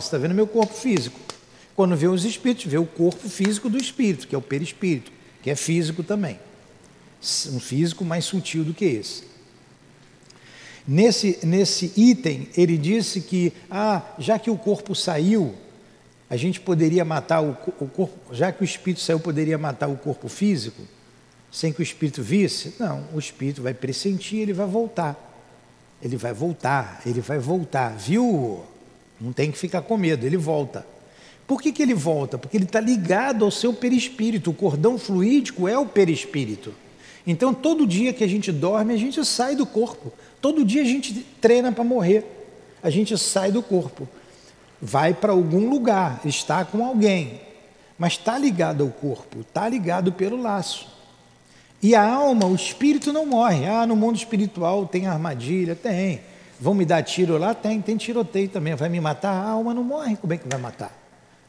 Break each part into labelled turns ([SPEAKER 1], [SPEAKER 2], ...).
[SPEAKER 1] Você está vendo meu corpo físico. Quando vê os espíritos, vê o corpo físico do espírito, que é o perispírito, que é físico também. Um físico mais sutil do que esse. Nesse, nesse item, ele disse que, ah, já que o corpo saiu, a gente poderia matar o, o corpo, já que o espírito saiu, poderia matar o corpo físico, sem que o espírito visse? Não, o espírito vai pressentir, ele vai voltar. Ele vai voltar, ele vai voltar, viu? Não tem que ficar com medo, ele volta. Por que, que ele volta? Porque ele está ligado ao seu perispírito. O cordão fluídico é o perispírito. Então, todo dia que a gente dorme, a gente sai do corpo. Todo dia a gente treina para morrer. A gente sai do corpo. Vai para algum lugar, está com alguém. Mas está ligado ao corpo, está ligado pelo laço. E a alma, o espírito não morre. Ah, no mundo espiritual tem armadilha? Tem. Vão me dar tiro lá? Tem, tem tiroteio também. Vai me matar? A alma não morre, como é que vai matar?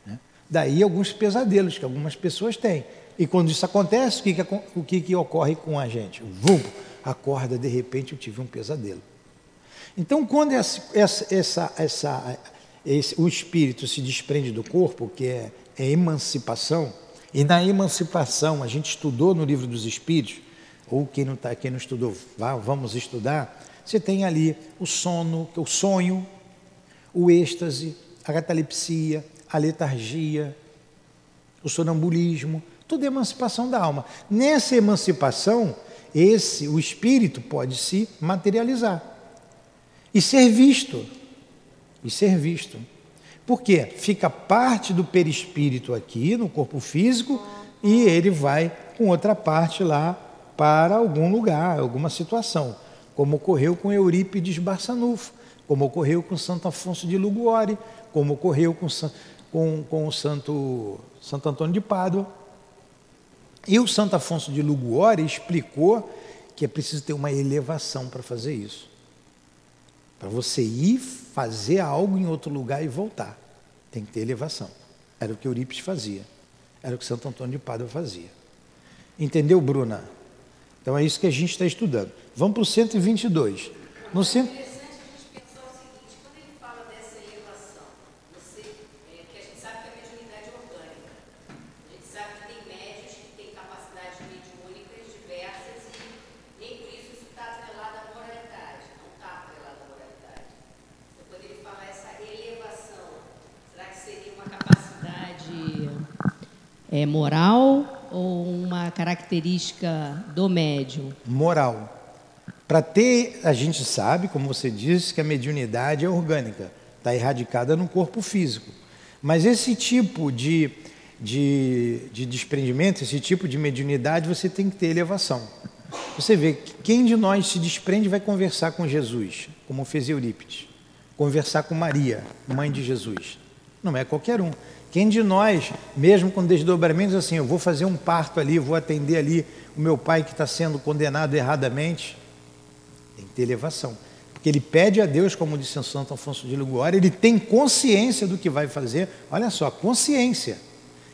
[SPEAKER 1] Né? Daí alguns pesadelos que algumas pessoas têm. E quando isso acontece, o que, que, o que, que ocorre com a gente? Vum, acorda, de repente eu tive um pesadelo. Então, quando essa, essa, essa, esse, o espírito se desprende do corpo, que é, é emancipação, e na emancipação, a gente estudou no livro dos Espíritos, ou quem não, tá, quem não estudou, vá, vamos estudar, você tem ali o sono, o sonho, o êxtase, a catalepsia, a letargia, o sonambulismo, tudo é emancipação da alma. Nessa emancipação, esse, o espírito pode se materializar e ser visto. E ser visto. Por quê? Fica parte do perispírito aqui no corpo físico e ele vai com outra parte lá para algum lugar, alguma situação como ocorreu com Eurípides Barçanufo, como ocorreu com Santo Afonso de Luguore, como ocorreu com, com, com o Santo, Santo Antônio de Pádua. E o Santo Afonso de Luguore explicou que é preciso ter uma elevação para fazer isso. Para você ir fazer algo em outro lugar e voltar, tem que ter elevação. Era o que Eurípides fazia, era o que Santo Antônio de Pádua fazia. Entendeu, Bruna? Então é isso que a gente está estudando. Vamos para o 122. No cento...
[SPEAKER 2] é, moral característica do médium?
[SPEAKER 1] Moral. Para ter, a gente sabe, como você disse, que a mediunidade é orgânica, está erradicada no corpo físico. Mas esse tipo de, de, de desprendimento, esse tipo de mediunidade, você tem que ter elevação. Você vê, quem de nós se desprende vai conversar com Jesus, como fez Eurípides, conversar com Maria, mãe de Jesus. Não é qualquer um. Quem de nós, mesmo com desdobramentos assim, eu vou fazer um parto ali, vou atender ali o meu pai que está sendo condenado erradamente, tem que ter elevação. Porque ele pede a Deus, como disse Santo Afonso de Liguori, ele tem consciência do que vai fazer. Olha só, consciência.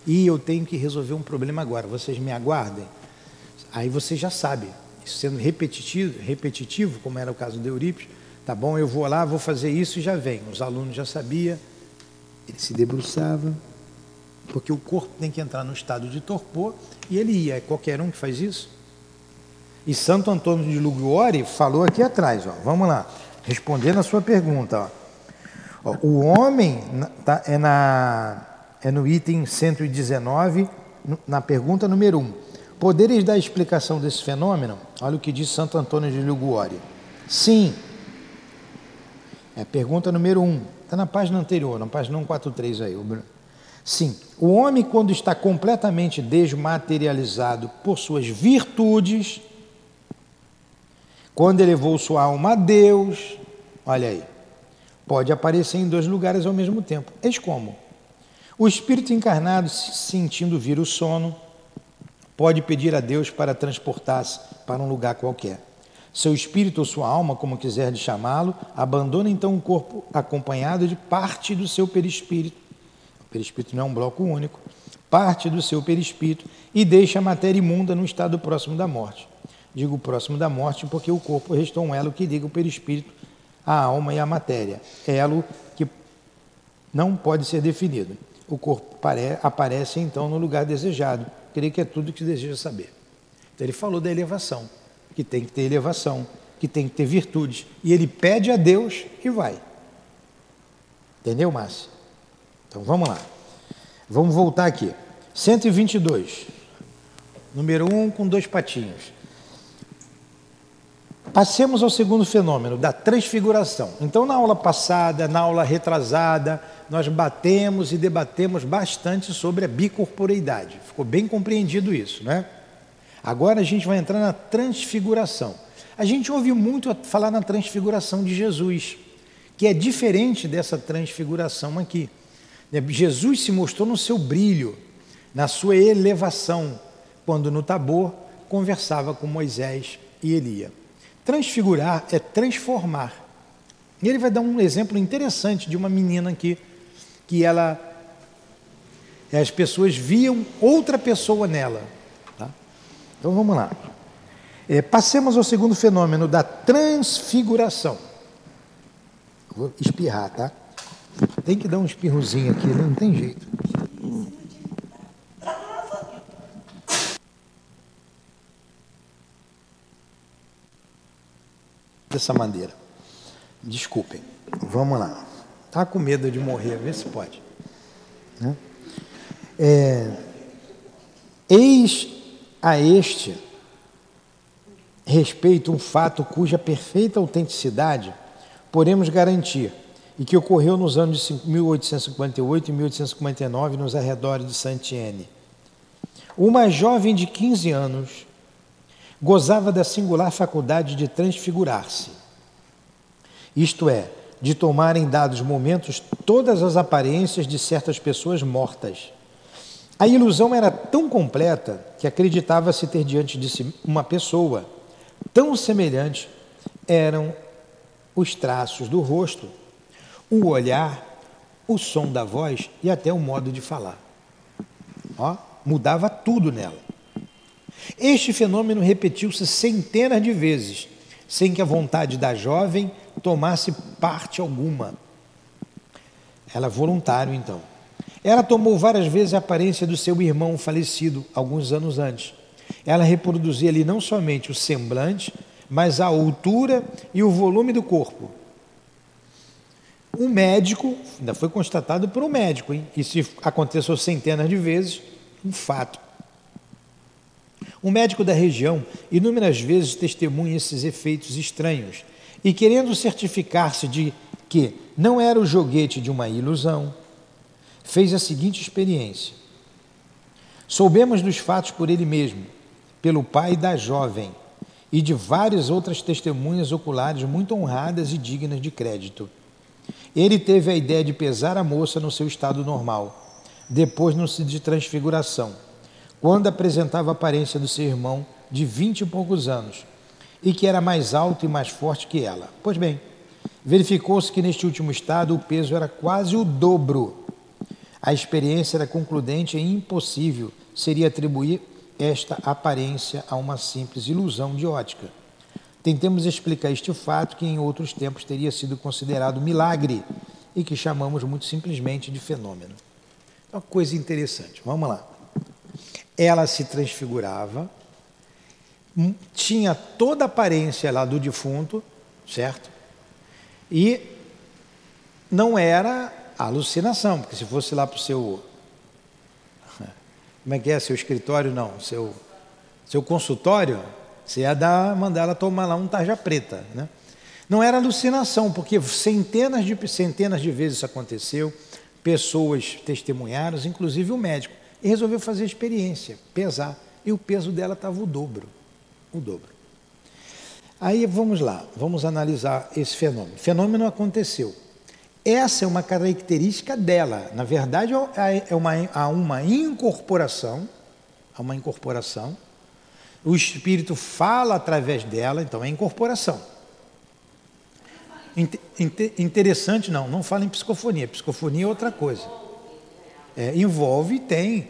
[SPEAKER 1] E eu tenho que resolver um problema agora, vocês me aguardem. Aí você já sabe, sendo repetitivo, repetitivo como era o caso de Eurípides, tá bom, eu vou lá, vou fazer isso e já vem. Os alunos já sabiam, ele se debruçava, porque o corpo tem que entrar no estado de torpor e ele ia. É qualquer um que faz isso. E Santo Antônio de Liguori falou aqui atrás, ó, vamos lá, respondendo a sua pergunta. Ó. Ó, o homem tá, é, na, é no item 119, na pergunta número 1. Poderes dar explicação desse fenômeno? Olha o que diz Santo Antônio de Liguori. Sim. É a pergunta número 1. Está na página anterior, na página 143 aí. Sim, o homem, quando está completamente desmaterializado por suas virtudes, quando elevou sua alma a Deus, olha aí, pode aparecer em dois lugares ao mesmo tempo. Eis como? O espírito encarnado, sentindo vir o sono, pode pedir a Deus para transportar-se para um lugar qualquer. Seu espírito ou sua alma, como quiser de chamá-lo, abandona então o corpo acompanhado de parte do seu perispírito. O perispírito não é um bloco único. Parte do seu perispírito e deixa a matéria imunda no estado próximo da morte. Digo próximo da morte porque o corpo restou um elo que liga o perispírito, a alma e a matéria. Elo que não pode ser definido. O corpo aparece então no lugar desejado. Creio que é tudo que deseja saber. Então ele falou da elevação, que tem que ter elevação, que tem que ter virtudes. E ele pede a Deus e vai. Entendeu, Márcio? Então vamos lá. Vamos voltar aqui. 122. Número 1 um, com dois patinhos. Passemos ao segundo fenômeno, da transfiguração. Então, na aula passada, na aula retrasada, nós batemos e debatemos bastante sobre a bicorporeidade. Ficou bem compreendido isso, né? Agora a gente vai entrar na transfiguração. A gente ouve muito falar na transfiguração de Jesus, que é diferente dessa transfiguração aqui. Jesus se mostrou no seu brilho, na sua elevação, quando no Tabor conversava com Moisés e Elia. Transfigurar é transformar. E ele vai dar um exemplo interessante de uma menina aqui, que ela. As pessoas viam outra pessoa nela. Tá? Então vamos lá. É, passemos ao segundo fenômeno da transfiguração. Vou espirrar, tá? Tem que dar um espirrozinho aqui, né? não tem jeito. dessa maneira. Desculpem. Vamos lá. Está com medo de morrer, vê se pode. Né? É, eis a este respeito um fato cuja perfeita autenticidade podemos garantir e que ocorreu nos anos de 1858 e 1859 nos arredores de Saint-Étienne. Uma jovem de 15 anos gozava da singular faculdade de transfigurar-se, isto é, de tomar em dados momentos todas as aparências de certas pessoas mortas. A ilusão era tão completa que acreditava-se ter diante de si uma pessoa tão semelhante eram os traços do rosto, o olhar, o som da voz e até o modo de falar. Ó, mudava tudo nela. Este fenômeno repetiu-se centenas de vezes, sem que a vontade da jovem tomasse parte alguma. Ela voluntário, então. Ela tomou várias vezes a aparência do seu irmão falecido alguns anos antes. Ela reproduzia ali não somente o semblante, mas a altura e o volume do corpo. Um médico, ainda foi constatado por um médico, hein? isso aconteceu centenas de vezes, um fato. Um médico da região inúmeras vezes testemunha esses efeitos estranhos e, querendo certificar-se de que não era o joguete de uma ilusão, fez a seguinte experiência. Soubemos dos fatos por ele mesmo, pelo pai da jovem e de várias outras testemunhas oculares muito honradas e dignas de crédito. Ele teve a ideia de pesar a moça no seu estado normal, depois no de transfiguração quando apresentava a aparência do seu irmão de vinte e poucos anos e que era mais alto e mais forte que ela. Pois bem, verificou-se que neste último estado o peso era quase o dobro. A experiência era concludente e impossível seria atribuir esta aparência a uma simples ilusão de ótica. Tentemos explicar este fato que em outros tempos teria sido considerado milagre e que chamamos muito simplesmente de fenômeno. Uma coisa interessante, vamos lá ela se transfigurava, hum, tinha toda a aparência lá do defunto, certo? E não era alucinação, porque se fosse lá para o seu. Como é que é? Seu escritório, não, seu, seu consultório, você ia dar, mandar ela tomar lá um tarja preta, né? Não era alucinação, porque centenas de, centenas de vezes isso aconteceu, pessoas testemunharam, inclusive o médico e resolveu fazer a experiência, pesar. E o peso dela estava o dobro. O dobro. Aí vamos lá, vamos analisar esse fenômeno. O fenômeno aconteceu. Essa é uma característica dela. Na verdade, é uma, há uma incorporação, há uma incorporação. O espírito fala através dela, então é incorporação. Interessante, não, não fala em psicofonia. Psicofonia é outra coisa. É, envolve, tem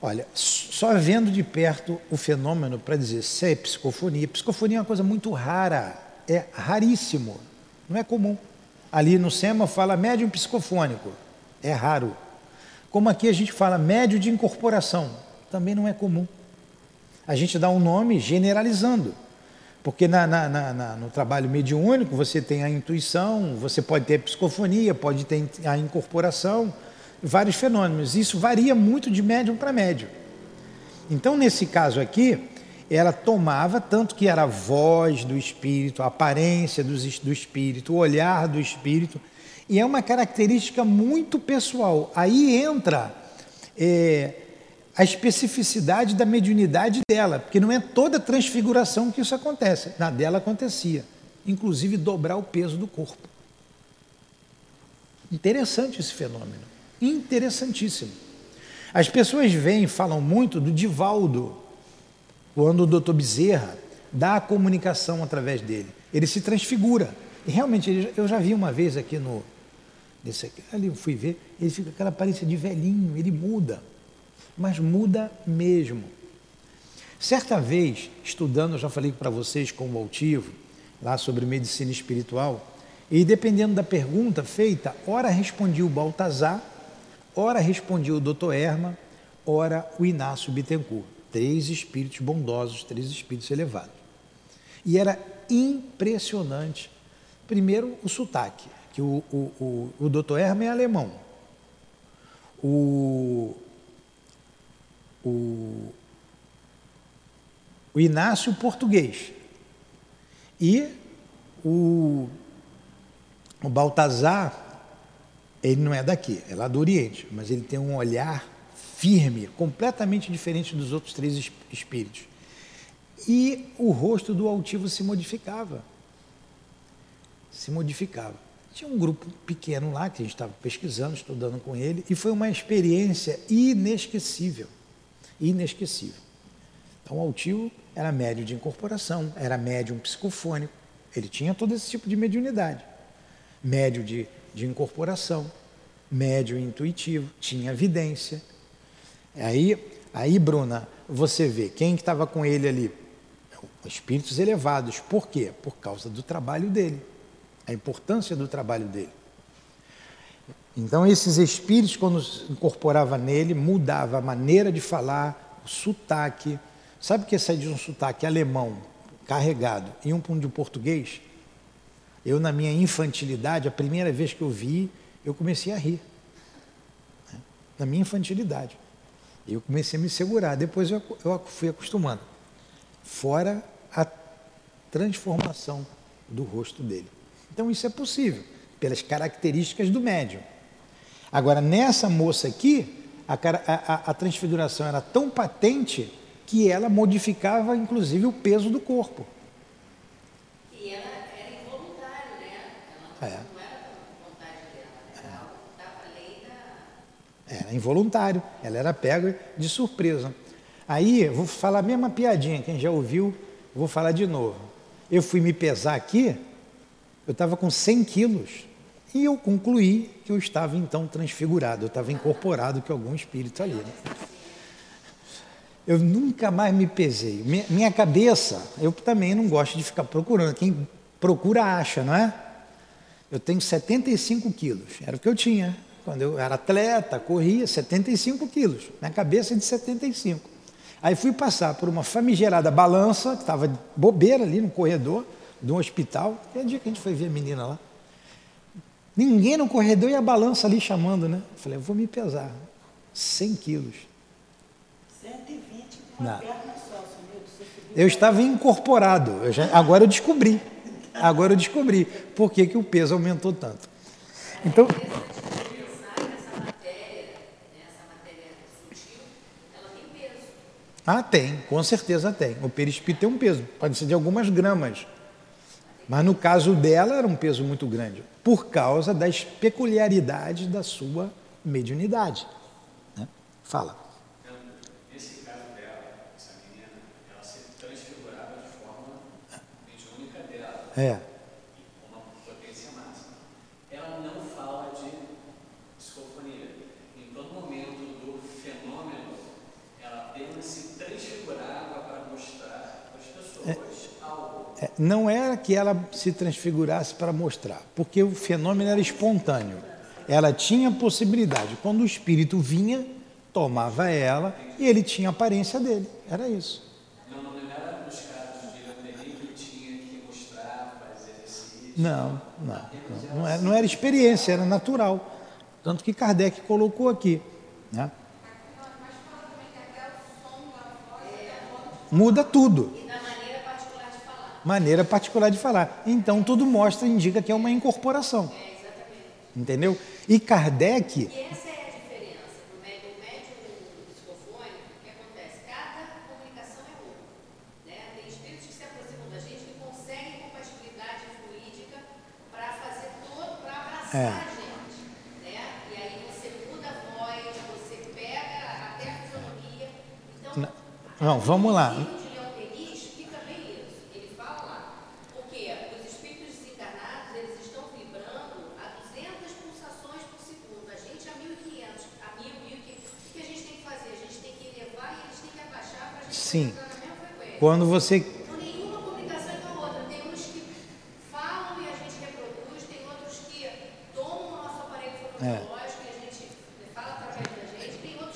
[SPEAKER 1] Olha, só vendo de perto o fenômeno para dizer se é psicofonia. Psicofonia é uma coisa muito rara, é raríssimo, não é comum. Ali no SEMA fala médium psicofônico. É raro. Como aqui a gente fala médio de incorporação, também não é comum. A gente dá um nome generalizando. Porque na, na, na, no trabalho mediúnico você tem a intuição, você pode ter psicofonia, pode ter a incorporação, vários fenômenos. Isso varia muito de médium para médium. Então, nesse caso aqui, ela tomava, tanto que era a voz do espírito, a aparência do, do espírito, o olhar do espírito, e é uma característica muito pessoal. Aí entra é, a especificidade da mediunidade dela, porque não é toda transfiguração que isso acontece. Na dela acontecia, inclusive dobrar o peso do corpo. Interessante esse fenômeno, interessantíssimo. As pessoas vêm falam muito do Divaldo, quando o doutor Bezerra dá a comunicação através dele. Ele se transfigura. E realmente, eu já vi uma vez aqui no. Nesse ali eu fui ver, ele fica com aquela aparência de velhinho, ele muda mas muda mesmo. Certa vez, estudando, eu já falei para vocês com o altivo, lá sobre medicina espiritual, e dependendo da pergunta feita, ora respondia o Baltazar, ora respondia o doutor Erma, ora o Inácio Bittencourt. Três espíritos bondosos, três espíritos elevados. E era impressionante. Primeiro, o sotaque, que o, o, o, o doutor Erma é alemão. O, o, o Inácio português e o, o Baltazar, ele não é daqui, é lá do Oriente, mas ele tem um olhar firme, completamente diferente dos outros três espíritos. E o rosto do altivo se modificava. Se modificava. Tinha um grupo pequeno lá que a gente estava pesquisando, estudando com ele, e foi uma experiência inesquecível inesquecível. Então, o Altio era médio de incorporação, era médium psicofônico, ele tinha todo esse tipo de mediunidade. Médio de, de incorporação, médio intuitivo, tinha evidência. Aí, aí, Bruna, você vê quem estava com ele ali? Espíritos elevados. Por quê? Por causa do trabalho dele, a importância do trabalho dele. Então, esses espíritos, quando incorporava nele, mudava a maneira de falar, o sotaque. Sabe o que sair de um sotaque alemão carregado e um de português? Eu, na minha infantilidade, a primeira vez que eu vi, eu comecei a rir. Né? Na minha infantilidade. Eu comecei a me segurar. Depois eu, eu fui acostumando. Fora a transformação do rosto dele. Então, isso é possível, pelas características do médium. Agora, nessa moça aqui, a, a, a transfiguração era tão patente que ela modificava, inclusive, o peso do corpo.
[SPEAKER 2] E ela era involuntário, né? Ela é. não era vontade dela, era algo que estava além da...
[SPEAKER 1] Era involuntário, ela era pega de surpresa. Aí, vou falar a mesma piadinha, quem já ouviu, vou falar de novo. Eu fui me pesar aqui, eu estava com 100 quilos. E eu concluí que eu estava então transfigurado, eu estava incorporado que algum espírito ali. Né? Eu nunca mais me pesei. Minha cabeça, eu também não gosto de ficar procurando. Quem procura acha, não é? Eu tenho 75 quilos, era o que eu tinha. Quando eu era atleta, corria, 75 quilos. Minha cabeça é de 75. Aí fui passar por uma famigerada balança, que estava bobeira ali no corredor de um hospital. Que é o dia que a gente foi ver a menina lá. Ninguém no corredor e a balança ali chamando, né? Eu falei, eu vou me pesar. 100 quilos.
[SPEAKER 3] 120 com a perna só,
[SPEAKER 1] Eu estava incorporado. Eu já, agora eu descobri. Agora eu descobri por que, que o peso aumentou tanto. Então. Ah, tem, com certeza tem. O perispírito tem um peso, pode ser de algumas gramas. Mas no caso dela era um peso muito grande por causa das peculiaridades da sua mediunidade. Né? Fala.
[SPEAKER 4] Então, nesse caso dela, essa menina, ela se transfigurava de forma mediúnica dela.
[SPEAKER 1] É.
[SPEAKER 4] Com uma potência máxima. Ela não fala de psicofonia. Em todo momento do fenômeno, ela apenas se transfigurava para mostrar para as pessoas. É
[SPEAKER 1] é, não era que ela se transfigurasse para mostrar, porque o fenômeno era espontâneo. ela tinha possibilidade. Quando o espírito vinha, tomava ela e ele tinha a aparência dele. Era isso.
[SPEAKER 4] Não, não era nos casos de que tinha que mostrar, fazer exercício.
[SPEAKER 1] Não, não. Não, não, era, não era experiência, era natural. Tanto que Kardec colocou aqui. Né? Muda tudo.
[SPEAKER 2] E da maneira particular de falar.
[SPEAKER 1] Maneira particular de falar. Então tudo mostra, indica que é uma incorporação.
[SPEAKER 2] É, exatamente.
[SPEAKER 1] Entendeu? E Kardec,
[SPEAKER 2] E essa é a diferença do médium, o médium psicofônico, o que acontece? Cada comunicação é uma. Né? Tem espíritos que se aproximam da gente que conseguem compatibilidade fluídica para fazer todo, para abraçar
[SPEAKER 1] É.
[SPEAKER 2] a gente. Né? E aí você muda a voz, você pega até a fisionomia. Então,
[SPEAKER 1] não, vamos lá.
[SPEAKER 2] o livro de Leon Denis explica bem isso. Ele fala lá, porque os espíritos desencarnados, eles estão vibrando a 200 pulsações por segundo. A gente a 1500, a 1000, 1500. O que a gente tem que fazer? A gente tem que elevar e eles têm que abaixar para a gente
[SPEAKER 1] Sim.
[SPEAKER 2] entrar na mesma frequência.
[SPEAKER 1] quando você.
[SPEAKER 2] Então, nenhuma comunicação é igual a outra. Tem uns que falam e a gente reproduz, tem outros que tomam o nosso aparelho
[SPEAKER 1] É.
[SPEAKER 2] fonoaudiológico e a gente fala através da gente, tem outros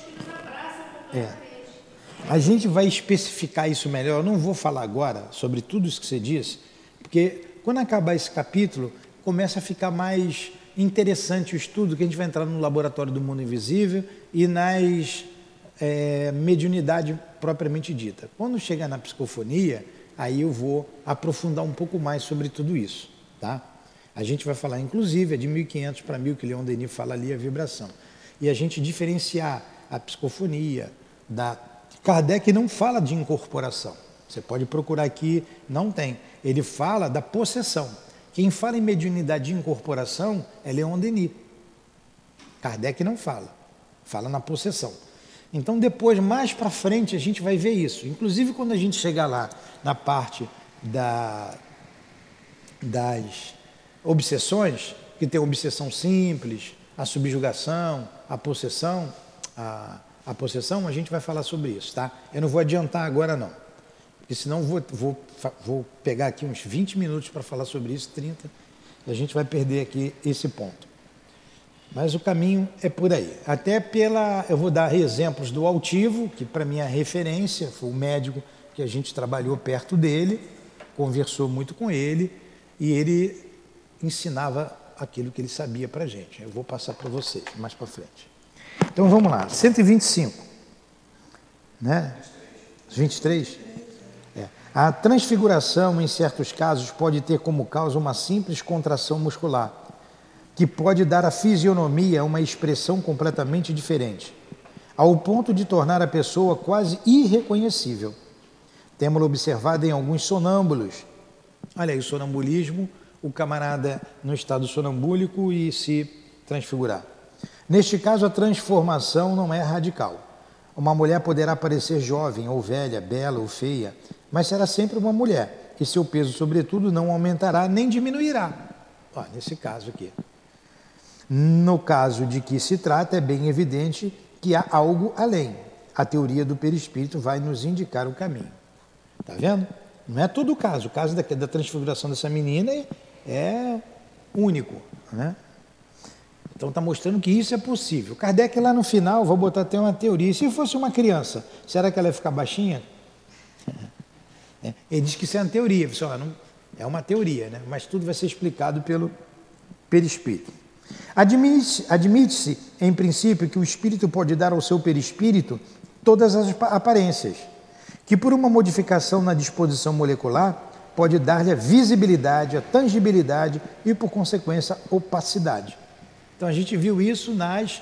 [SPEAKER 2] que nos abraçam
[SPEAKER 1] É.
[SPEAKER 2] completamente.
[SPEAKER 1] A gente vai especificar isso melhor. Eu não vou falar agora sobre tudo isso que você disse, porque quando acabar esse capítulo, começa a ficar mais interessante o estudo, que a gente vai entrar no laboratório do mundo invisível e nas é, mediunidade propriamente dita. Quando chegar na psicofonia, aí eu vou aprofundar um pouco mais sobre tudo isso, tá? A gente vai falar, inclusive, é de 1500 para 1000 que Leon Denis fala ali a vibração. E a gente diferenciar a psicofonia da Kardec não fala de incorporação. Você pode procurar aqui, não tem. Ele fala da possessão. Quem fala em mediunidade de incorporação é Leon Denis. Kardec não fala, fala na possessão. Então, depois, mais para frente, a gente vai ver isso. Inclusive, quando a gente chegar lá na parte da, das obsessões, que tem a obsessão simples, a subjugação, a possessão, a, a possessão, a gente vai falar sobre isso, tá? Eu não vou adiantar agora, não. Porque senão vou, vou, vou pegar aqui uns 20 minutos para falar sobre isso, 30, e a gente vai perder aqui esse ponto. Mas o caminho é por aí. Até pela. Eu vou dar exemplos do altivo, que para mim é referência, foi o médico que a gente trabalhou perto dele, conversou muito com ele, e ele ensinava aquilo que ele sabia para a gente. Eu vou passar para vocês mais para frente. Então vamos lá, 125. Né? 23? É. A transfiguração, em certos casos, pode ter como causa uma simples contração muscular, que pode dar à fisionomia uma expressão completamente diferente, ao ponto de tornar a pessoa quase irreconhecível. Temos observado em alguns sonâmbulos. Olha aí, o sonambulismo, o camarada no estado sonambúlico e se transfigurar. Neste caso, a transformação não é radical. Uma mulher poderá parecer jovem ou velha, bela ou feia, mas será sempre uma mulher, e seu peso, sobretudo, não aumentará nem diminuirá. Ó, nesse caso aqui. No caso de que se trata, é bem evidente que há algo além. A teoria do perispírito vai nos indicar o caminho. Tá vendo? Não é todo o caso. O caso da, da transfiguração dessa menina é, é único, né? Então está mostrando que isso é possível. Kardec lá no final, vou botar até uma teoria. Se fosse uma criança, será que ela ia ficar baixinha? É, Ele diz que isso é uma teoria. Pessoal, não, é uma teoria, né? mas tudo vai ser explicado pelo perispírito. Admite-se, em princípio, que o espírito pode dar ao seu perispírito todas as apa- aparências, que por uma modificação na disposição molecular pode dar-lhe a visibilidade, a tangibilidade e, por consequência, opacidade. Então a gente viu isso nas,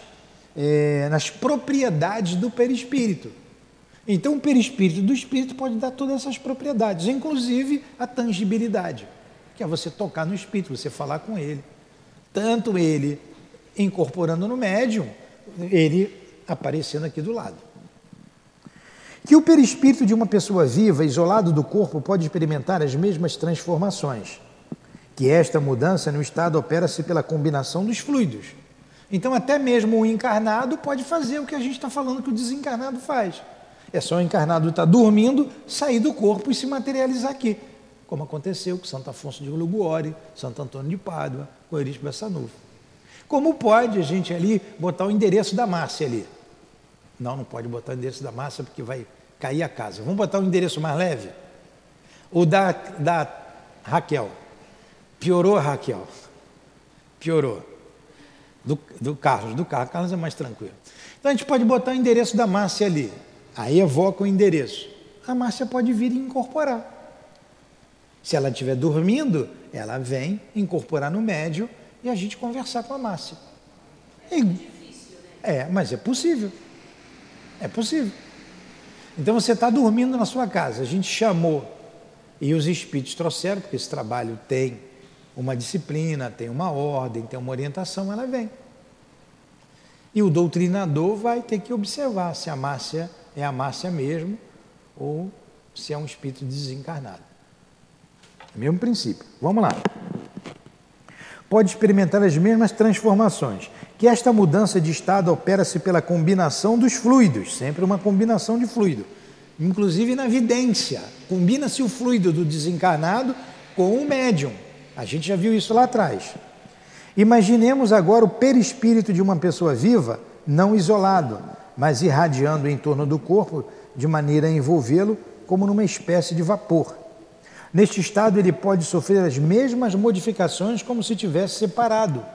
[SPEAKER 1] eh, nas propriedades do perispírito. Então o perispírito do espírito pode dar todas essas propriedades, inclusive a tangibilidade, que é você tocar no espírito, você falar com ele. Tanto ele incorporando no médium, ele aparecendo aqui do lado. Que o perispírito de uma pessoa viva, isolado do corpo, pode experimentar as mesmas transformações. Que esta mudança no estado opera-se pela combinação dos fluidos. Então, até mesmo o encarnado pode fazer o que a gente está falando que o desencarnado faz. É só o encarnado estar dormindo, sair do corpo e se materializar aqui. Como aconteceu com Santo Afonso de Liguori, Santo Antônio de Pádua, com Eurípides Bessanufo. Como pode a gente ali botar o endereço da Márcia ali? Não, não pode botar o endereço da Márcia porque vai cair a casa. Vamos botar um endereço mais leve? O da, da Raquel. Piorou Raquel. Piorou. Do, do Carlos. Do Carlos. Carlos é mais tranquilo. Então a gente pode botar o endereço da Márcia ali. Aí evoca o endereço. A Márcia pode vir e incorporar. Se ela estiver dormindo, ela vem incorporar no médio e a gente conversar com a Márcia. E, é, mas é possível. É possível. Então você está dormindo na sua casa, a gente chamou e os espíritos trouxeram, porque esse trabalho tem uma disciplina, tem uma ordem, tem uma orientação, ela vem. E o doutrinador vai ter que observar se a Márcia é a Márcia mesmo ou se é um espírito desencarnado. Mesmo princípio. Vamos lá. Pode experimentar as mesmas transformações. Que esta mudança de estado opera-se pela combinação dos fluidos, sempre uma combinação de fluido. Inclusive na vidência, combina-se o fluido do desencarnado com o médium. A gente já viu isso lá atrás. Imaginemos agora o perispírito de uma pessoa viva, não isolado, mas irradiando em torno do corpo de maneira a envolvê-lo como numa espécie de vapor. Neste estado, ele pode sofrer as mesmas modificações como se tivesse separado.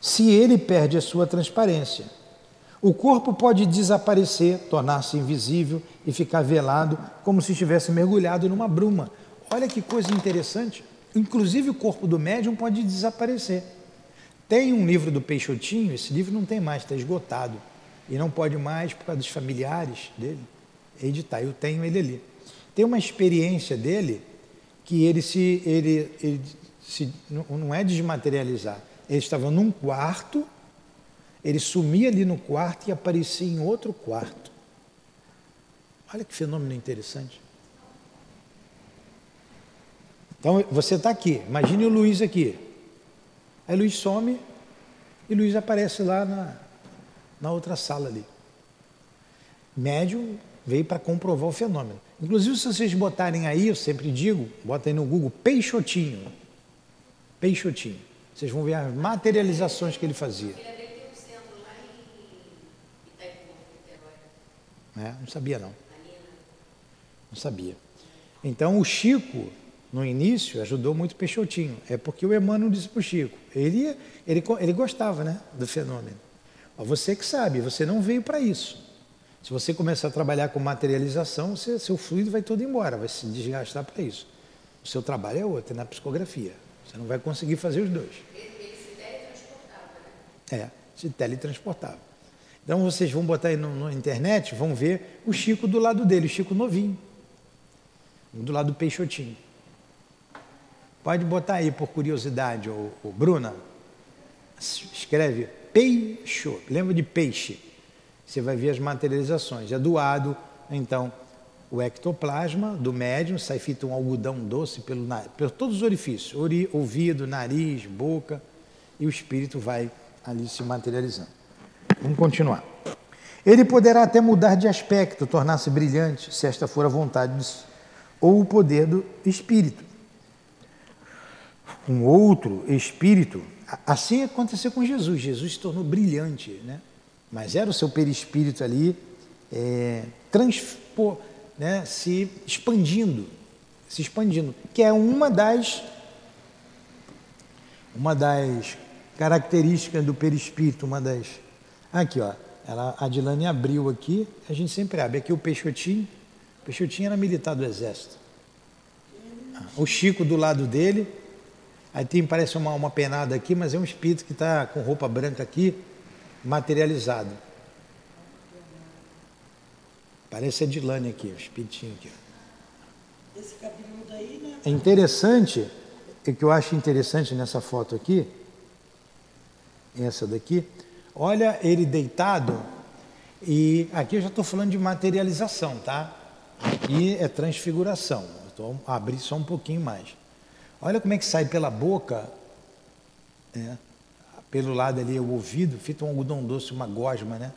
[SPEAKER 1] Se ele perde a sua transparência, o corpo pode desaparecer, tornar-se invisível e ficar velado, como se estivesse mergulhado numa bruma. Olha que coisa interessante. Inclusive, o corpo do médium pode desaparecer. Tem um livro do Peixotinho, esse livro não tem mais, está esgotado. E não pode mais, por causa dos familiares dele, editar. Eu tenho ele ali. Tem uma experiência dele que ele se, ele, ele se, não é desmaterializar. Ele estava num quarto, ele sumia ali no quarto e aparecia em outro quarto. Olha que fenômeno interessante. Então você está aqui, imagine o Luiz aqui. Aí Luiz some e Luiz aparece lá na, na outra sala ali. Médium veio para comprovar o fenômeno. Inclusive, se vocês botarem aí, eu sempre digo, botem no Google Peixotinho. Peixotinho. Vocês vão ver as materializações que ele fazia. É, não sabia não. Não sabia. Então o Chico, no início, ajudou muito o Peixotinho. É porque o Emmanuel disse para o Chico. Ele, ele, ele gostava né, do fenômeno. Você que sabe, você não veio para isso. Se você começar a trabalhar com materialização, você, seu fluido vai todo embora, vai se desgastar para isso. O seu trabalho é outro, é na psicografia. Você não vai conseguir fazer os dois.
[SPEAKER 2] Ele se teletransportava,
[SPEAKER 1] né? É, se teletransportava. Então vocês vão botar aí na internet, vão ver o Chico do lado dele, o Chico novinho. Do lado do Peixotinho. Pode botar aí por curiosidade, o, o Bruna. Escreve peixo. Lembra de peixe? Você vai ver as materializações. É doado, então, o ectoplasma do médium, sai feito um algodão doce pelo, por todos os orifícios, ori, ouvido, nariz, boca, e o espírito vai ali se materializando. Vamos continuar. Ele poderá até mudar de aspecto, tornar-se brilhante, se esta for a vontade, de, ou o poder do espírito. Um outro espírito, assim aconteceu com Jesus. Jesus se tornou brilhante, né? Mas era o seu perispírito ali é, transpor, né, se expandindo, se expandindo, que é uma das uma das características do perispírito, uma das. Aqui ó, ela, a Dilane abriu aqui, a gente sempre abre. Aqui o Peixotinho, o Peixotinho era militar do exército, o Chico do lado dele, aí tem parece uma, uma penada aqui, mas é um espírito que está com roupa branca aqui, materializado. Parece a Dilane aqui, o espiritinho aqui.
[SPEAKER 3] Esse cabeludo aí, né?
[SPEAKER 1] É interessante, o que eu acho interessante nessa foto aqui, essa daqui, olha ele deitado, e aqui eu já estou falando de materialização, tá? Aqui é transfiguração. Então, abrir só um pouquinho mais. Olha como é que sai pela boca, né? Pelo lado ali o ouvido, feito um algodão doce, uma gosma, né?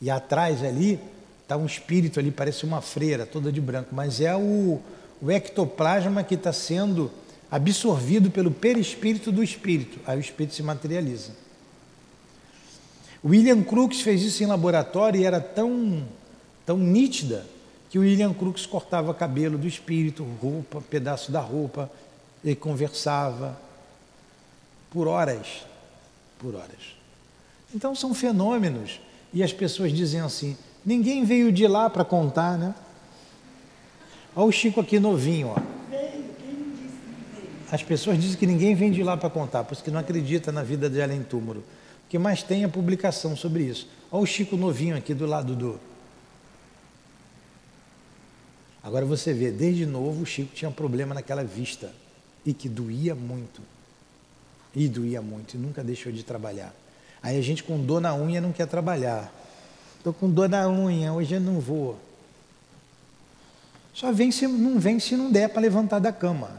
[SPEAKER 1] E atrás ali está um espírito ali, parece uma freira, toda de branco, mas é o, o ectoplasma que está sendo absorvido pelo perispírito do espírito. Aí o espírito se materializa. William Crookes fez isso em laboratório e era tão, tão nítida que o William Crookes cortava cabelo do espírito, roupa, pedaço da roupa, e conversava por horas, por horas. Então são fenômenos e as pessoas dizem assim: ninguém veio de lá para contar, né? Olha o Chico aqui novinho, ó. As pessoas dizem que ninguém vem de lá para contar, por isso que não acredita na vida de além túmulo. O que mais tem é publicação sobre isso. Olha o Chico novinho aqui do lado do. Agora você vê, desde novo o Chico tinha um problema naquela vista e que doía muito. E doía muito, e nunca deixou de trabalhar. Aí a gente com dor na unha não quer trabalhar. Estou com dor na unha, hoje eu não vou. Só vem se não vem se não der para levantar da cama.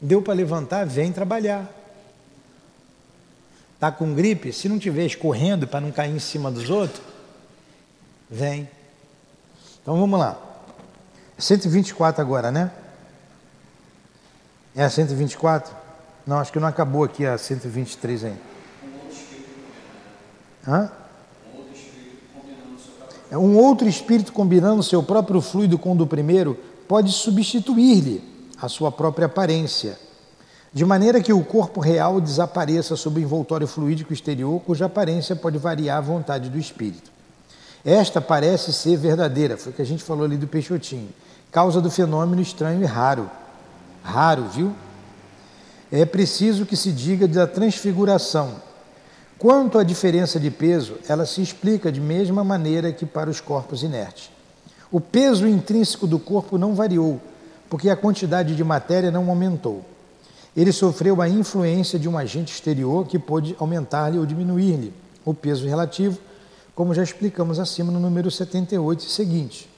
[SPEAKER 1] Deu para levantar, vem trabalhar. Tá com gripe, se não tiver escorrendo para não cair em cima dos outros, vem. Então vamos lá. 124 agora, né? É a 124? Não, acho que não acabou aqui a 123 ainda. Hã? É um outro espírito combinando seu próprio fluido com o do primeiro pode substituir-lhe a sua própria aparência, de maneira que o corpo real desapareça sob o envoltório fluídico exterior, cuja aparência pode variar à vontade do espírito. Esta parece ser verdadeira, foi o que a gente falou ali do Peixotinho, causa do fenômeno estranho e raro. Raro, viu? É preciso que se diga da transfiguração, Quanto à diferença de peso, ela se explica de mesma maneira que para os corpos inertes. O peso intrínseco do corpo não variou, porque a quantidade de matéria não aumentou. Ele sofreu a influência de um agente exterior que pôde aumentar-lhe ou diminuir-lhe o peso relativo, como já explicamos acima no número 78 e seguinte.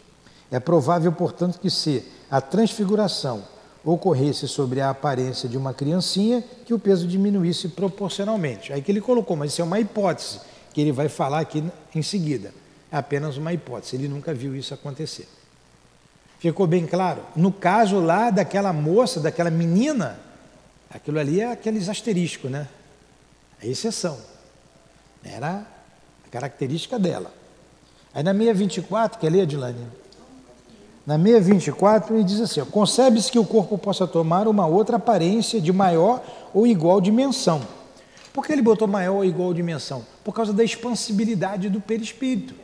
[SPEAKER 1] É provável, portanto, que se a transfiguração ocorresse sobre a aparência de uma criancinha, que o peso diminuísse proporcionalmente. Aí que ele colocou, mas isso é uma hipótese, que ele vai falar aqui em seguida. É apenas uma hipótese, ele nunca viu isso acontecer. Ficou bem claro? No caso lá daquela moça, daquela menina, aquilo ali é aqueles asteriscos, né? É exceção. Era a característica dela. Aí na 624, quer ler, Adilane? Na 624, ele diz assim: concebe-se que o corpo possa tomar uma outra aparência de maior ou igual dimensão. Por que ele botou maior ou igual dimensão? Por causa da expansibilidade do perispírito.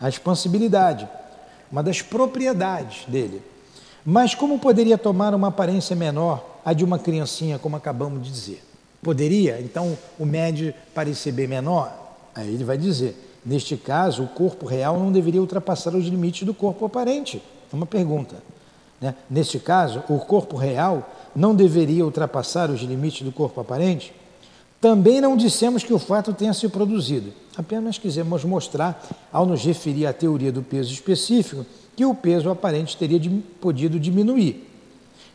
[SPEAKER 1] A expansibilidade, uma das propriedades dele. Mas como poderia tomar uma aparência menor a de uma criancinha, como acabamos de dizer? Poderia, então, o médio parecer bem menor? Aí ele vai dizer: Neste caso, o corpo real não deveria ultrapassar os limites do corpo aparente. É uma pergunta. Né? Neste caso, o corpo real não deveria ultrapassar os limites do corpo aparente? Também não dissemos que o fato tenha se produzido. Apenas quisemos mostrar, ao nos referir à teoria do peso específico, que o peso aparente teria podido diminuir.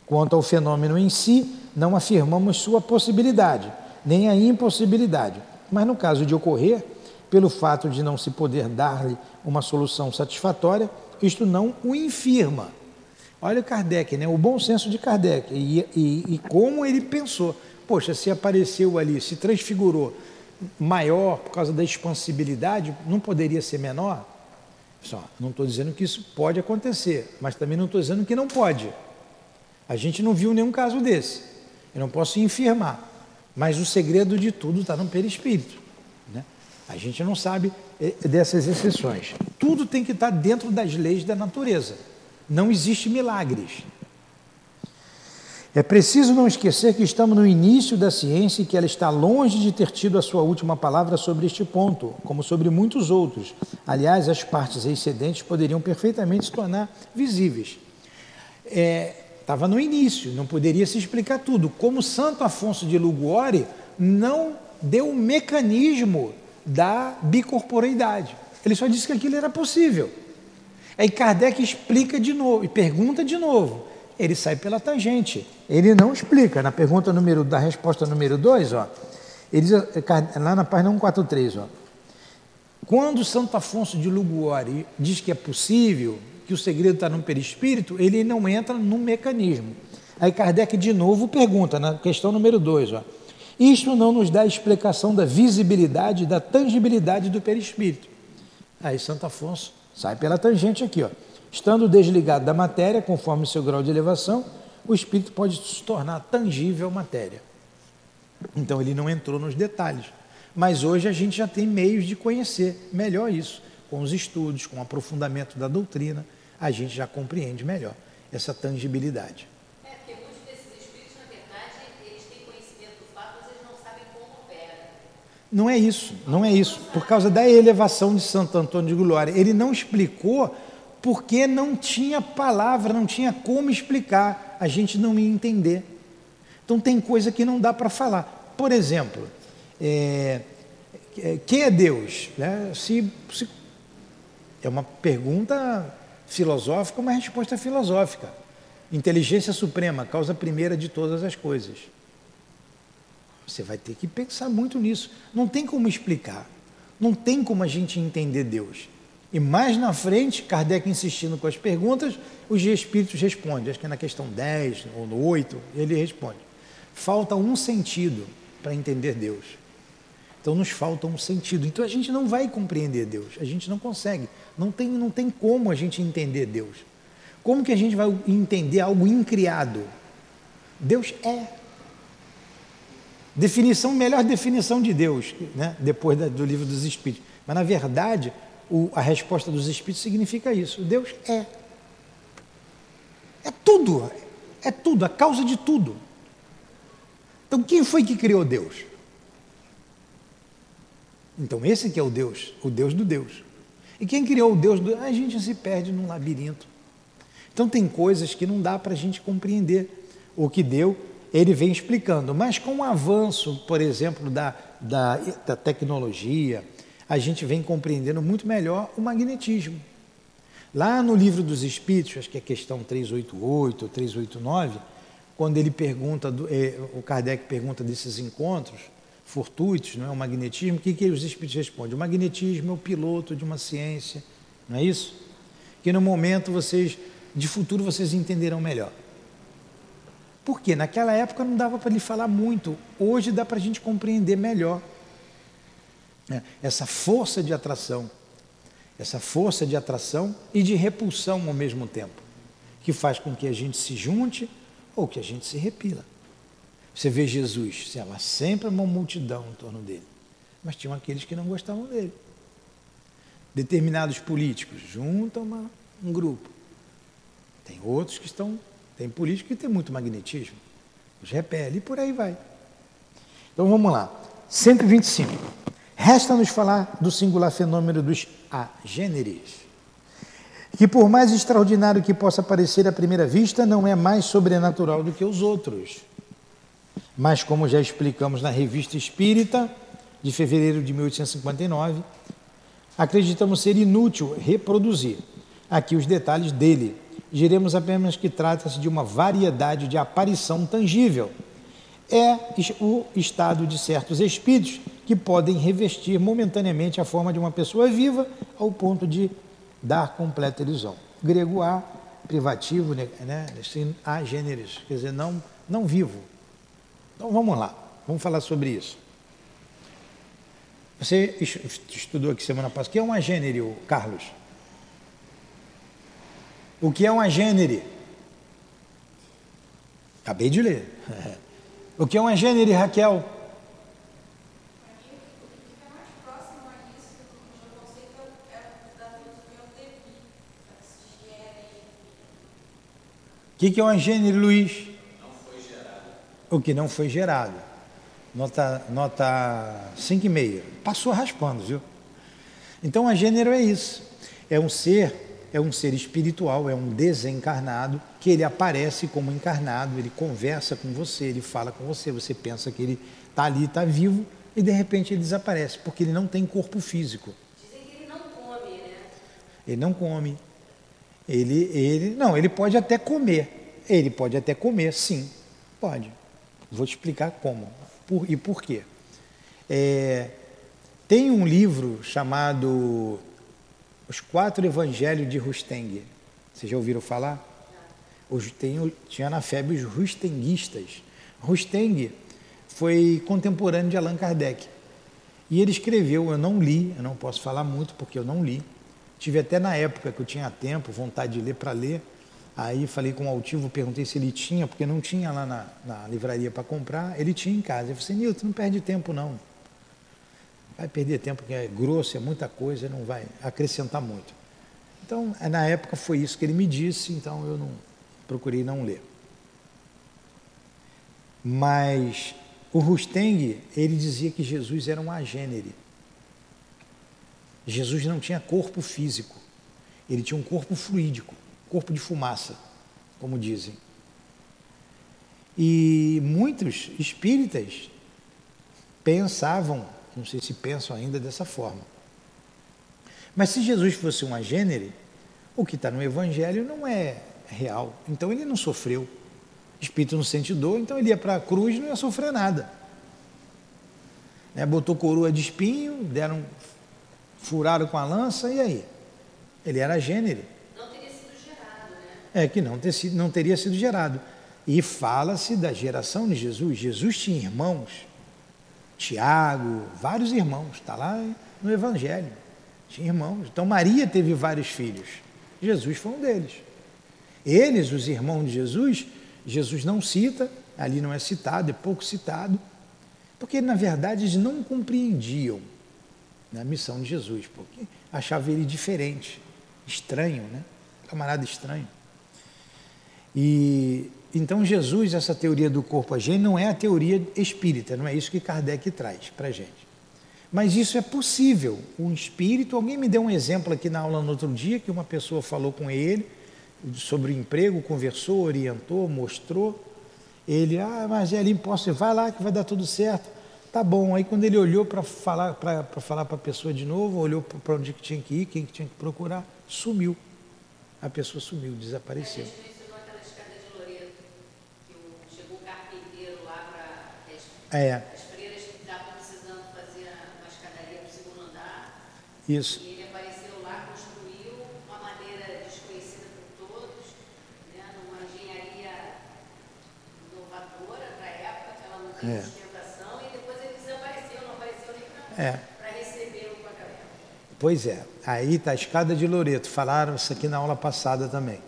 [SPEAKER 1] Quanto ao fenômeno em si, não afirmamos sua possibilidade, nem a impossibilidade. Mas no caso de ocorrer, pelo fato de não se poder dar-lhe uma solução satisfatória, isto não o infirma. Olha o Kardec, né? o bom senso de Kardec e, e, e como ele pensou. Poxa, se apareceu ali, se transfigurou maior por causa da expansibilidade, não poderia ser menor? Só, não estou dizendo que isso pode acontecer, mas também não estou dizendo que não pode. A gente não viu nenhum caso desse. Eu não posso infirmar. Mas o segredo de tudo está no perispírito. A gente não sabe eh, dessas exceções. Tudo tem que estar dentro das leis da natureza. Não existe milagres. É preciso não esquecer que estamos no início da ciência e que ela está longe de ter tido a sua última palavra sobre este ponto, como sobre muitos outros. Aliás, as partes excedentes poderiam perfeitamente se tornar visíveis. Estava é, no início, não poderia se explicar tudo. Como Santo Afonso de Luguore não deu um mecanismo da bicorporeidade. Ele só disse que aquilo era possível. Aí Kardec explica de novo e pergunta de novo. Ele sai pela tangente. Ele não explica. Na pergunta número da resposta número 2, ó, ele diz, lá na página 143, ó, quando Santo Afonso de Luguori diz que é possível, que o segredo está no perispírito, ele não entra no mecanismo. Aí Kardec de novo pergunta, na questão número 2, isto não nos dá explicação da visibilidade, da tangibilidade do perispírito. Aí Santo Afonso sai pela tangente aqui, ó. Estando desligado da matéria, conforme seu grau de elevação, o espírito pode se tornar tangível matéria. Então ele não entrou nos detalhes. Mas hoje a gente já tem meios de conhecer melhor isso. Com os estudos, com o aprofundamento da doutrina, a gente já compreende melhor essa tangibilidade.
[SPEAKER 2] É, porque muitos desses espíritos, na verdade, eles têm conhecimento do fato, mas eles não sabem como opera.
[SPEAKER 1] Não é isso, não é isso. Por causa da elevação de Santo Antônio de Glória. Ele não explicou porque não tinha palavra, não tinha como explicar. A gente não ia entender. Então tem coisa que não dá para falar. Por exemplo, é, é, que é Deus? Né? Se, se, é uma pergunta filosófica, uma resposta filosófica. Inteligência suprema, causa primeira de todas as coisas. Você vai ter que pensar muito nisso. Não tem como explicar. Não tem como a gente entender Deus. E mais na frente, Kardec insistindo com as perguntas, os espíritos respondem. Acho que é na questão 10 ou no 8, ele responde. Falta um sentido para entender Deus. Então nos falta um sentido. Então a gente não vai compreender Deus, a gente não consegue. Não tem, não tem como a gente entender Deus. Como que a gente vai entender algo incriado? Deus é. Definição, melhor definição de Deus, né? depois da, do livro dos Espíritos. Mas na verdade, o, a resposta dos Espíritos significa isso: Deus é. É tudo, é tudo, a causa de tudo. Então quem foi que criou Deus? Então esse que é o Deus, o Deus do Deus. E quem criou o Deus do A gente se perde num labirinto. Então tem coisas que não dá para a gente compreender. O que deu, ele vem explicando. Mas com o avanço, por exemplo, da, da, da tecnologia, a gente vem compreendendo muito melhor o magnetismo. Lá no livro dos Espíritos, acho que é questão 388 ou 389, quando ele pergunta, eh, o Kardec pergunta desses encontros, fortuitos, não é? o magnetismo, o que, que os espíritos respondem? O magnetismo é o piloto de uma ciência, não é isso? Que no momento vocês, de futuro, vocês entenderão melhor. Por quê? Naquela época não dava para lhe falar muito, hoje dá para a gente compreender melhor né? essa força de atração, essa força de atração e de repulsão ao mesmo tempo, que faz com que a gente se junte ou que a gente se repila. Você vê Jesus, sei lá, sempre uma multidão em torno dele. Mas tinham aqueles que não gostavam dele. Determinados políticos juntam uma, um grupo. Tem outros que estão. Tem políticos que têm muito magnetismo. Os repele e por aí vai. Então vamos lá. 125. Resta-nos falar do singular fenômeno dos agêneres. Que por mais extraordinário que possa parecer à primeira vista, não é mais sobrenatural do que os outros mas, como já explicamos na Revista Espírita, de fevereiro de 1859, acreditamos ser inútil reproduzir aqui os detalhes dele. Diremos apenas que trata-se de uma variedade de aparição tangível. É o estado de certos espíritos que podem revestir momentaneamente a forma de uma pessoa viva ao ponto de dar completa ilusão. Grego A, privativo, né, assim, a gêneros, quer dizer, não, não vivo, então vamos lá, vamos falar sobre isso. Você estudou aqui semana passada. O que é um agênere, Carlos? O que é um agênere? Acabei de ler. O que é um agênere, Raquel? O que, que é um agênere, Luiz? o que não foi gerado. Nota, nota 5,5. Passou raspando, viu? Então, a gênero é isso. É um ser, é um ser espiritual, é um desencarnado, que ele aparece como encarnado, ele conversa com você, ele fala com você, você pensa que ele está ali, está vivo, e de repente ele desaparece, porque ele não tem corpo físico.
[SPEAKER 2] Dizem que ele não come, né?
[SPEAKER 1] Ele não come. Ele, ele, não, ele pode até comer. Ele pode até comer, sim, pode. Vou te explicar como por, e por quê. É, tem um livro chamado Os Quatro Evangelhos de Rusteng. Vocês já ouviram falar? Os, tem, tinha na FEB os rustenguistas. Rusteng foi contemporâneo de Allan Kardec. E ele escreveu, eu não li, eu não posso falar muito porque eu não li. Tive até na época que eu tinha tempo, vontade de ler para ler. Aí falei com o altivo, perguntei se ele tinha, porque não tinha lá na, na livraria para comprar. Ele tinha em casa. Eu falei assim, Nilton, não perde tempo não. Vai perder tempo, porque é grosso, é muita coisa, não vai acrescentar muito. Então, é, na época foi isso que ele me disse, então eu não procurei não ler. Mas o Rusteng, ele dizia que Jesus era um agênere. Jesus não tinha corpo físico, ele tinha um corpo fluídico, corpo de fumaça, como dizem. E muitos espíritas pensavam, não sei se pensam ainda dessa forma. Mas se Jesus fosse um agênere, o que está no Evangelho não é real. Então ele não sofreu. Espírito não sente dor, então ele ia para a cruz e não ia sofrer nada. Né? Botou coroa de espinho, deram, furaram com a lança, e aí? Ele era gênero.
[SPEAKER 2] Não teria sido gerado, né?
[SPEAKER 1] É, que não, ter sido, não teria sido gerado. E fala-se da geração de Jesus. Jesus tinha irmãos, Tiago, vários irmãos, está lá no Evangelho. Tinha irmãos. Então Maria teve vários filhos. Jesus foi um deles. Eles, os irmãos de Jesus, Jesus não cita, ali não é citado, é pouco citado, porque na verdade eles não compreendiam né, a missão de Jesus, porque achavam ele diferente, estranho, né? camarada estranho. E então Jesus, essa teoria do corpo agente, não é a teoria espírita, não é isso que Kardec traz para a gente. Mas isso é possível. Um espírito, alguém me deu um exemplo aqui na aula no outro dia, que uma pessoa falou com ele, sobre o emprego, conversou, orientou, mostrou. Ele, ah, mas é ali posso, vai lá que vai dar tudo certo. Tá bom. Aí quando ele olhou para falar para falar para a pessoa de novo, olhou para onde que tinha que ir, quem que tinha que procurar, sumiu. A pessoa sumiu, desapareceu.
[SPEAKER 2] É. As freiras que estavam precisando fazer uma escadaria para o segundo andar.
[SPEAKER 1] Isso.
[SPEAKER 2] E ele apareceu lá, construiu uma maneira desconhecida por todos, né, numa engenharia inovadora da época, que ela não tinha
[SPEAKER 1] É.
[SPEAKER 2] sustentação, e depois ele desapareceu, não apareceu nem para
[SPEAKER 1] É.
[SPEAKER 2] recebê-lo com a galera.
[SPEAKER 1] Pois é, aí está a escada de Loreto. Falaram isso aqui na aula passada também.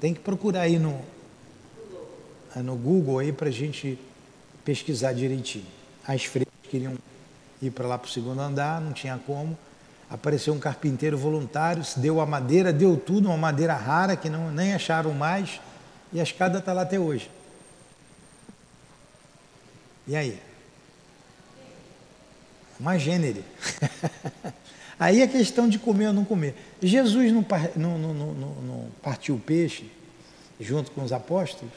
[SPEAKER 1] Tem que procurar aí no, no Google aí para a gente pesquisar direitinho. As freiras queriam ir para lá para o segundo andar, não tinha como. Apareceu um carpinteiro voluntário, deu a madeira, deu tudo, uma madeira rara que não, nem acharam mais, e a escada está lá até hoje. E aí? Uma gênere. aí é questão de comer ou não comer. Jesus não- não- não- não partiu o peixe junto com os apóstolos?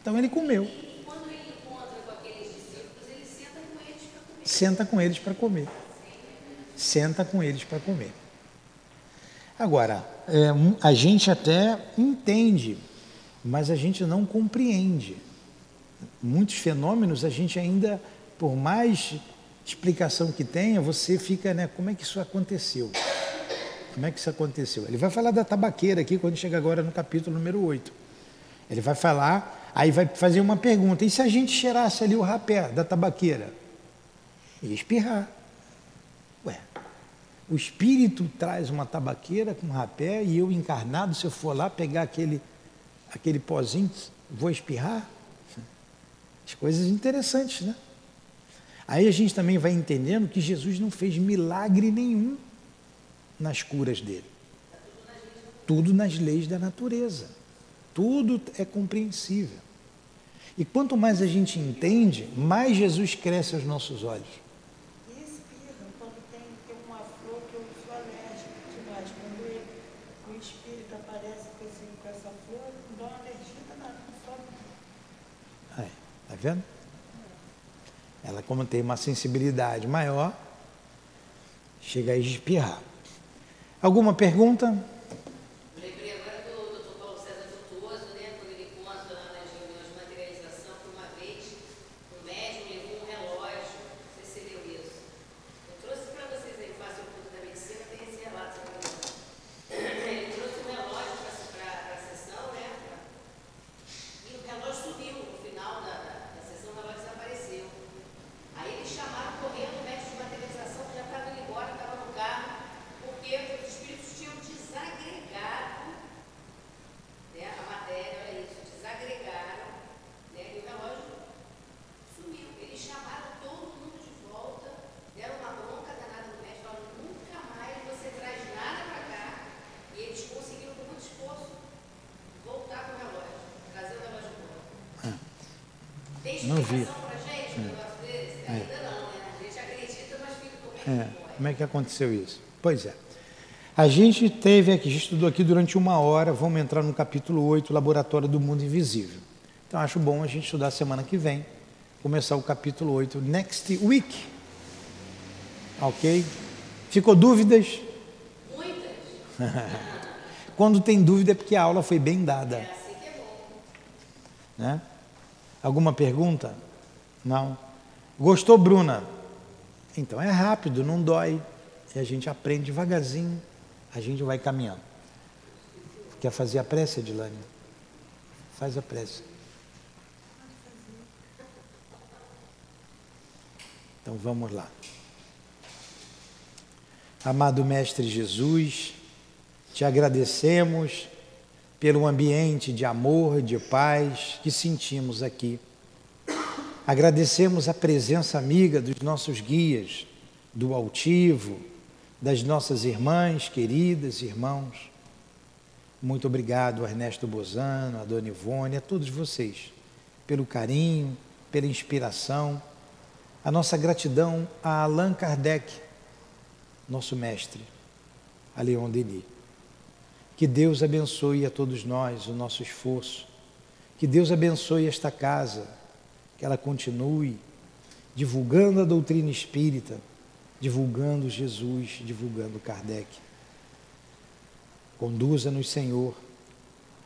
[SPEAKER 1] Então ele comeu.
[SPEAKER 2] E quando ele encontra com aqueles discípulos, ele senta com eles para comer.
[SPEAKER 1] Senta com eles para comer. Senta com eles para comer. Agora, é, a gente até entende, mas a gente não compreende. Muitos fenômenos a gente ainda, por mais explicação que tenha, você fica, né? Como é que isso aconteceu? Como é que isso aconteceu? Ele vai falar da tabaqueira aqui quando chega agora no capítulo número 8. Ele vai falar, aí vai fazer uma pergunta: e se a gente cheirasse ali o rapé da tabaqueira? E espirrar. Ué, o espírito traz uma tabaqueira com rapé e eu encarnado, se eu for lá pegar aquele, aquele pozinho, vou espirrar? As coisas interessantes, né? Aí a gente também vai entendendo que Jesus não fez milagre nenhum nas curas dele. Tudo nas leis da natureza. Tudo é compreensível. E quanto mais a gente entende, mais Jesus cresce aos nossos olhos.
[SPEAKER 3] E espirra quando tem, tem uma flor que eu sou alérgica demais. Quando ele, o espírito aparece com, esse, com essa flor, não dá uma alergia danada, não sobe.
[SPEAKER 1] Aí, tá vendo? Ela, como tem uma sensibilidade maior, chega a espirrar. Alguma pergunta?
[SPEAKER 2] Lembrei agora do Dr. Paulo César Frutuoso, né, quando ele conta lá nas reuniões de materialização, que uma vez o médium levou um relógio, não sei se você leu isso. Eu trouxe para vocês aí, faço o curso da medicina, tem esse relato. se eu não me engano. Ele trouxe um relógio para a sessão, né, Tem
[SPEAKER 1] Não vi.
[SPEAKER 2] explicação pra gente, um negócio desse? Ainda não, né? A gente acredita, mas fica como é
[SPEAKER 1] É,
[SPEAKER 2] que pode?
[SPEAKER 1] como é que aconteceu isso? Pois é. A gente teve aqui, estudou aqui durante uma hora, vamos entrar no capítulo 8, Laboratório do Mundo Invisível. Então acho bom a gente estudar semana que vem, começar o capítulo 8, next week. Ok? Ficou dúvidas?
[SPEAKER 2] Muitas.
[SPEAKER 1] Quando tem dúvida é porque a aula foi bem dada.
[SPEAKER 2] É assim que é bom.
[SPEAKER 1] Né? Alguma pergunta? Não? Gostou, Bruna? Então é rápido, não dói. E a gente aprende devagarzinho, a gente vai caminhando. Quer fazer a prece, Edilane? Faz a prece. Então vamos lá. Amado Mestre Jesus, te agradecemos pelo ambiente de amor, de paz que sentimos aqui. Agradecemos a presença amiga dos nossos guias, do altivo, das nossas irmãs queridas, irmãos. Muito obrigado, Ernesto Bozano, a Dona Ivone, a todos vocês, pelo carinho, pela inspiração. A nossa gratidão a Allan Kardec, nosso mestre, a Leon Denis. Que Deus abençoe a todos nós o nosso esforço. Que Deus abençoe esta casa, que ela continue divulgando a doutrina espírita, divulgando Jesus, divulgando Kardec. Conduza-nos, Senhor,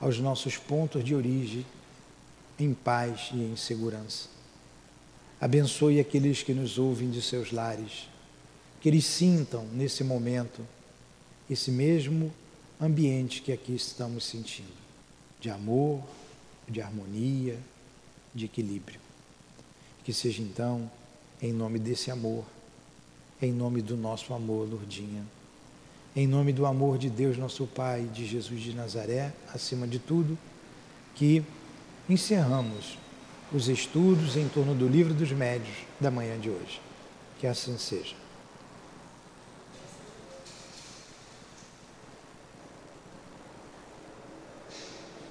[SPEAKER 1] aos nossos pontos de origem, em paz e em segurança. Abençoe aqueles que nos ouvem de seus lares, que eles sintam nesse momento esse mesmo ambiente que aqui estamos sentindo, de amor, de harmonia, de equilíbrio. Que seja então, em nome desse amor, em nome do nosso amor, Lourdinha, em nome do amor de Deus, nosso Pai, de Jesus de Nazaré, acima de tudo, que encerramos os estudos em torno do livro dos médios da manhã de hoje. Que assim seja.